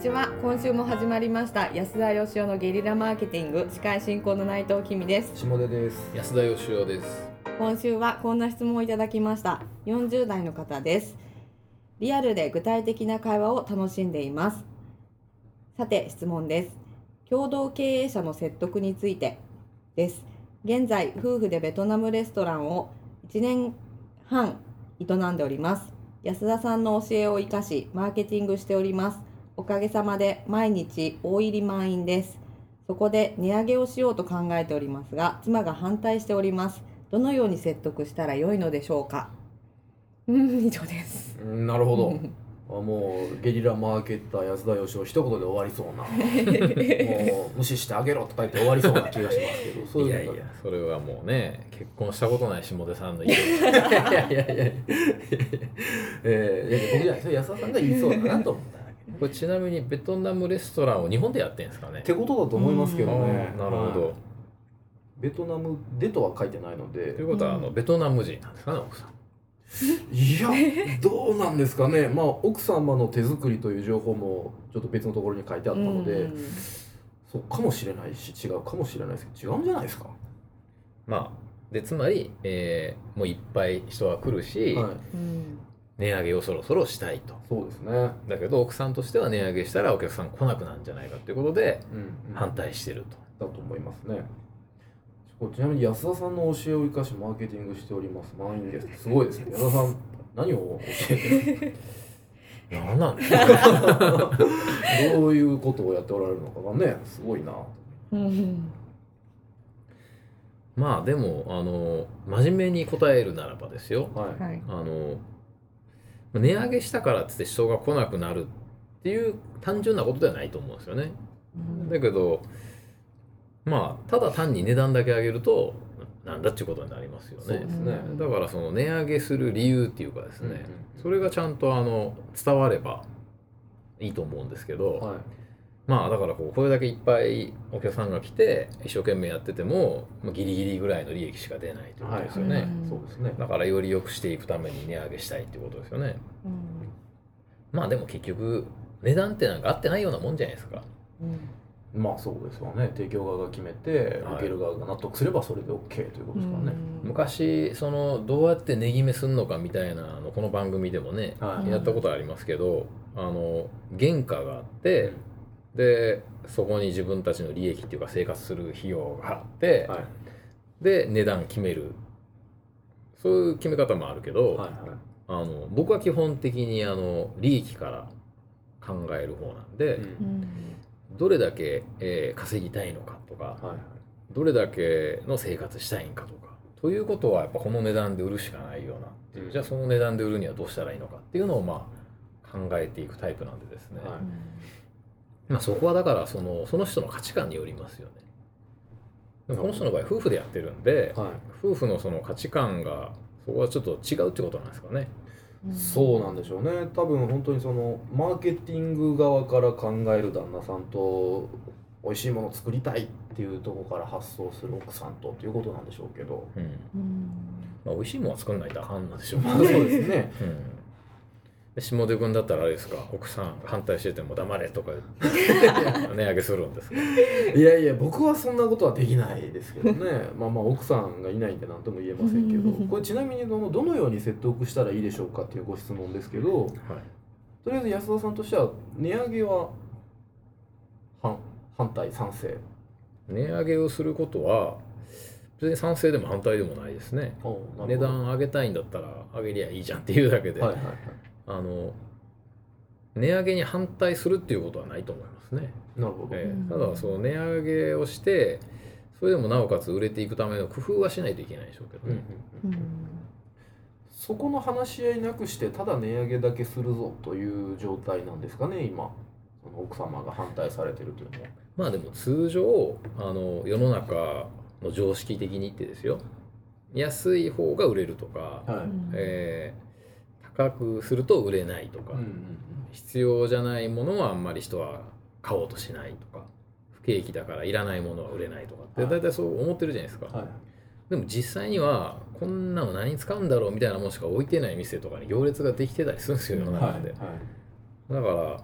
ちは。今週も始まりました。安田義雄のゲリラマーケティング。司会進行の内藤君です。下出です。安田義雄です。今週はこんな質問をいただきました。40代の方です。リアルで具体的な会話を楽しんでいます。さて質問です。共同経営者の説得についてです。現在夫婦でベトナムレストランを1年半営んでおります。安田さんの教えを生かしマーケティングしておりますおかげさまで毎日大入り満員ですそこで値上げをしようと考えておりますが妻が反対しておりますどのように説得したらよいのでしょうか？うん以上ですうんなるほど。あもうゲリラマーケッター安田義雄一言で終わりそうな。もう無視してあげろとか言って終わりそうな気がしますけど、そういうのいやいや、それはもうね、結婚したことない下出さんの意見。いやいやいやいやいや。えー、いや僕じゃない安田さんが言いそうだなと思った。これちなみにベトナムレストランを日本でやってんですかね？ってことだと思いますけどね。なるほど、はいベトナムでとは書いてないのでとい。うことは、あのベトナム人なんですかね、奥さん。いやどうなんですかね。まあ奥様の手作りという情報もちょっと別のところに書いてあったので。うんそうかもしれないし違うかもしれないですけど違うんじゃないですか、まあ、でつまり、えーもういっぱい人が来るし、はい、うん値上げをそろそろしたいと。そうですね、だけど奥さんとしては値上げしたらお客さん来なくなるんじゃないかということでうん反対してると。だと思いますね。ちなみに安田さんの教えを生かしマーケティングしております。満員です。すごいですね。安田さん何を教えてるなんなんだどういうことをやっておられるのかがねすごいな。うん。まあでもあの真面目に答えるならばですよ。はい、はい。あの値上げしたからっつって人が来なくなるっていう単純なことではないと思うんですよね。だけどまあただ単に値段だけ上げるとなんだっていうことになりますよね。ね、だからその値上げする理由っていうかですね、うん。それがちゃんとあの伝わればいいと思うんですけど、はいまあだからこうこれだけいっぱいお客さんが来て一生懸命やっててもまあギリギリぐらいの利益しか出ないということですよね。はい。そうですね。だからより良くしていくために値上げしたいっていうことですよね。まあでも結局値段ってなんか合ってないようなもんじゃないですか。うん。まあそうですわね。提供側が決めてはい。受ける側が納得すればそれで OK ということですからね、昔そのどうやって値決めすんのかみたいなあのこの番組でもね、はい。やったことありますけどあの原価があってでそこに自分たちの利益っていうか生活する費用があって、はい。で値段決める。そういう決め方もあるけど、はいはい。あの僕は基本的にあの利益から考える方なんで、うん。うん。どれだけ、えー稼ぎたいのかとかはいはい。どれだけの生活したいんかとかということはやっぱこの値段で売るしかないよなっていう、うん。じゃあその値段で売るにはどうしたらいいのかっていうのをまあ考えていくタイプなんでですね、はいまあ、そこはだからそのその人の価値観によりますよね。でもこの人の場合夫婦でやってるんで、はい。夫婦のその価値観がそこはちょっと違うってことなんですかね。そうなんでしょうね。多分本当にそのマーケティング側から考える旦那さんと美味しいものを作りたいっていうところから発想する奥さんとということなんでしょうけど。うん。うん。まあ、美味しいものは作んないとあかんなんでしょうまあそうですね。うん。で下出君だったらあれですか？奥さん反対してても黙れとか値 上げするんですか？いやいや僕はそんなことはできないですけどね。まあまあ奥さんがいないんで何とも言えませんけど。これちなみにどのどのように説得したらいいでしょうかっていうご質問ですけどはい。とりあえず安田さんとしては値上げは反反対賛成。値上げをすることは別に賛成でも反対でもないですね。値段上げたいんだったら上げりゃいいじゃんっていうだけで、はいはいはいあの値上げに反対するっていうことはないと思いますね、なるほど、えうん。えただその値上げをしてそれでもなおかつ売れていくための工夫はしないといけないでしょうけどね、うんうんそこの話し合いなくしてただ値上げだけするぞという状態なんですかね今。その奥様が反対されてるというのは。まあでも通常あの世の中の常識的に言ってですよ。安い方が売れるとか、はい。えー高くすると売れないとか、必要じゃないものはあんまり人は買おうとしないとか不景気だからいらないものは売れないとかってはい。大体そう思ってるじゃないですか、うんはい。でも実際にはこんなの何に使うんだろうみたいなものしか置いてない店とかに行列ができてたりするんですよ世の中で、だか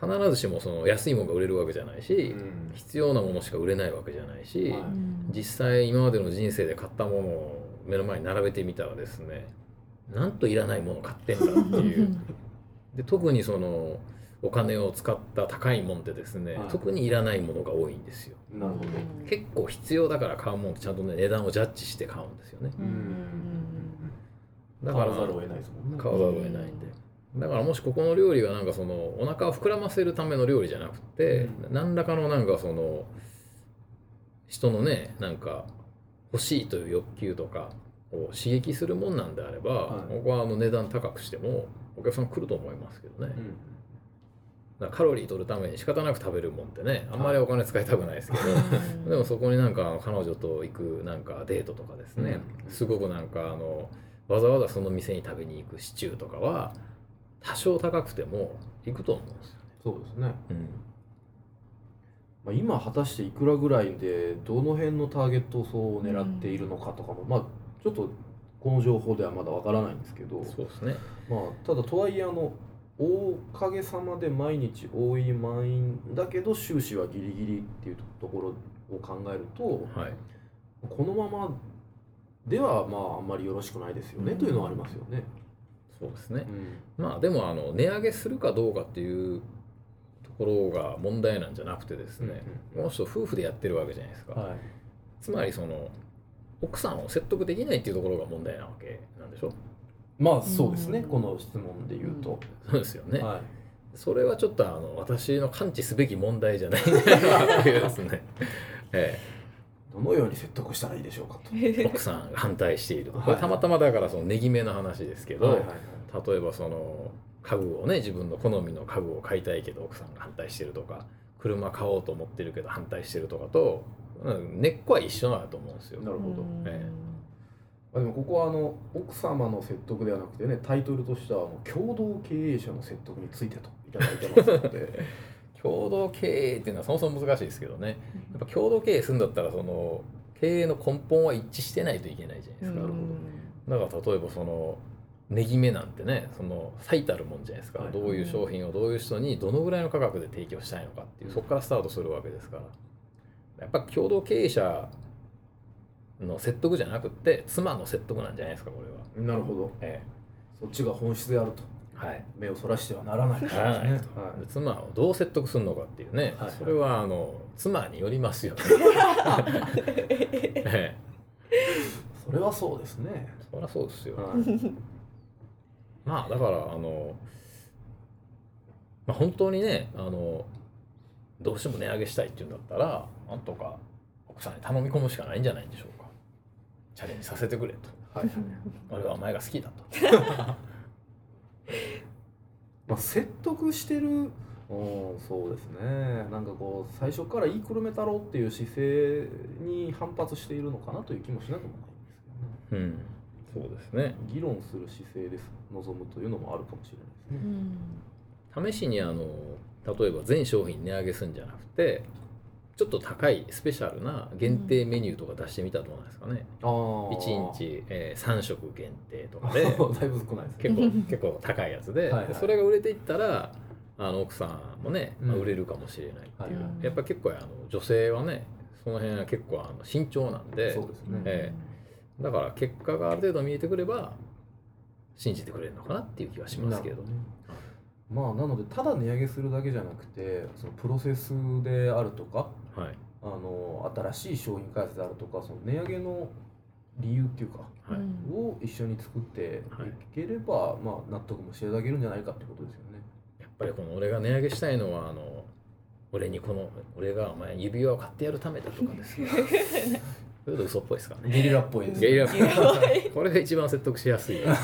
ら必ずしもその安いものが売れるわけじゃないし、うん。必要なものしか売れないわけじゃないし、はい。実際今までの人生で買ったものを目の前に並べてみたらですねなんといらないものを買ってんだっていう。で特にそのお金を使った高いもんってですね、はい。特にいらないものが多いんですよ。なるほど。結構必要だから買うもんちゃんとね値段をジャッジして買うんですよね。だから買わざるを得ないですもんね。買わざるを得ないんで。だからもしここの料理がなんかそのお腹を膨らませるための料理じゃなくて、うん。何らかのなんかその人のねなんか欲しいという欲求とかを刺激するもんなんであれば、はい。僕はあの値段高くしてもお客さん来ると思いますけどね、うん。カロリー取るために仕方なく食べるもんってねあんまりお金使いたくないですけど、うん。でもそこになんか彼女と行くなんかデートとかですね、うん。すごくなんかあのわざわざその店に食べに行くシチューとかは多少高くても行くと思うんですよね。そうですね、うん。まあ、今果たしていくらぐらいでどの辺のターゲット層を狙っているのかとかも、まあちょっとこの情報ではまだわからないんですけど、そうですね。まあ、ただとはいえあのおかげさまで毎日多い満員だけど収支はギリギリっていうところを考えるとはい。このままではまああんまりよろしくないですよね、うんというのはありますよね。そうですねう。んまあでもあの値上げするかどうかっていうところが問題なんじゃなくてですね、この人夫婦でやってるわけじゃないですか。はいつまりその奥さんを説得できないっていうところが問題なわけなんでしょ？まあそうですね、うん。この質問で言うと。そうですよね。はい。それはちょっとあの私の感知すべき問題じゃないんだなですね、えどのように説得したらいいでしょうかと。え、奥さんが反対しているこれたまたまだからその値決めの話ですけど、はいはいはい。例えばその家具をね自分の好みの家具を買いたいけど奥さんが反対してるとか車買おうと思ってるけど反対してるとかと、うん、根っこは一緒なんだと思うんですよ。なるほど。えまあ、でもここはあの奥様の説得ではなくてねタイトルとしてはあの共同経営者の説得についてといただいてますので。共同経営っていうのはそもそも難しいですけどね。やっぱ共同経営するんだったらその経営の根本は一致してないといけないじゃないですか。なるほだから例えばその値決めなんてねその最たるもんじゃないですか、はい。どういう商品をどういう人にどのぐらいの価格で提供したいのかっていうそこからスタートするわけですからやっぱ共同経営者の説得じゃなくって妻の説得なんじゃないですかこれは。なるほど。えそっちが本質であると。えはい、目をそらしてはならない。ならないとはで妻をどう説得するのかっていうね、はい。それはあの妻によりますよね。ええ。い、それはそうですね、そりゃそうですよ。はい。まあだからあの、まあ、本当にねあのどうしても値上げしたいっていうんだったらなんとか奥さんに頼み込むしかないんじゃないんでしょうか。チャレンジさせてくれと。はい。俺はお前が好きだと。まあ、説得してるうんそうですね。なんかこう最初から言いくるめたろうっていう姿勢に反発しているのかなという気もしなくもないんですけどね。うん。そうですね。議論する姿勢です望むというのもあるかもしれないですね。試しにあの例えば全商品値上げするんじゃなくてちょっと高いスペシャルな限定メニューとか出してみたらどうなんですかね、ああ1日、えー3食限定とかで。だいぶ少ないですね。結構結構高いやつで。はいそれが売れていったらあの奥さんもね、まあうん売れるかもしれないっていう、はいはい。やっぱ結構あの女性はねその辺は結構あの慎重なんでそうですね。えだから結果がある程度見えてくれば信じてくれるのかなっていう気はしますけど。ねまあなのでただ値上げするだけじゃなくてそのプロセスであるとかはい。あの新しい商品開発であるとかその値上げの理由っていうかはい、を一緒に作ってい。ければ、まあ納得もしていただけるんじゃないかってことですよね。やっぱりこの俺が値上げしたいのはあの俺にこの俺がお前指輪を買ってやるためだとかですね それと嘘っぽいですからね。ゲリラっぽいですね。ゲリラっぽい。これが一番説得しやすい。なる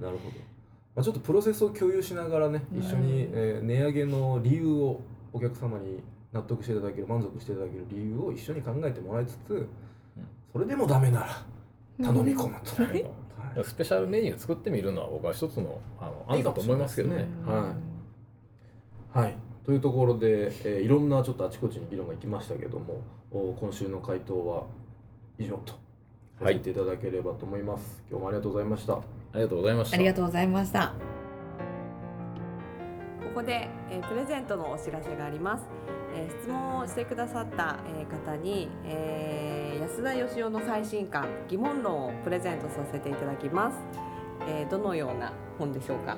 ほど。まあ、ちょっとプロセスを共有しながらね、うん。一緒に、えー値上げの理由をお客様に納得していただける、満足していただける理由を一緒に考えてもらいつつ、それでもダメなら頼み込むと。はい。スペシャルメニュー作ってみるのは僕は一つのあの案だと思いますけどね。いいかもしれない。はい、というところで、えーいろんなちょっとあちこちに議論が行きましたけどもお今週の回答は以上とさはいせていただければと思います、今日もありがとうございましたありがとうございましたありがとうございました。ここで、えープレゼントのお知らせがあります。えー質問をしてくださった、えー方に、えー安田義雄の最新刊疑問論をプレゼントさせていただきます。えーどのような本でしょうか？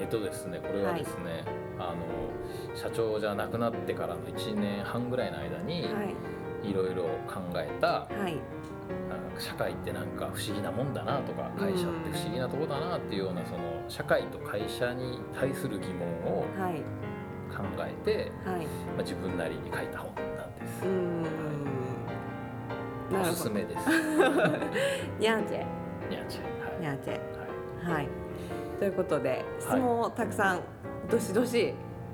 えっとですねこれはですね、あの社長じゃなくなってからの1年半ぐらいの間にはいいろいろ考えたはいあ社会ってなんか不思議なもんだなとか会社って不思議なとこだなっていうようなその社会と会社に対する疑問をはい。考えて、はい。まあ、自分なりに書いた本なんです。お。すすめです。にゃんちぇにゃんちゃんにゃんちぇはい。はい。ということで質問をたくさんどしどし、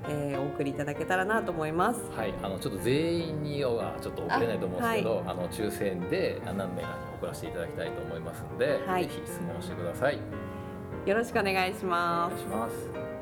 えーお送りいただけたらなと思います。はい、あのちょっと全員にはちょっと送れないと思うんですけど、ああ,、の抽選で何名かに送らせていただきたいと思いますので、はいぜひ質問してください。よろしくお願いしおます願い。します。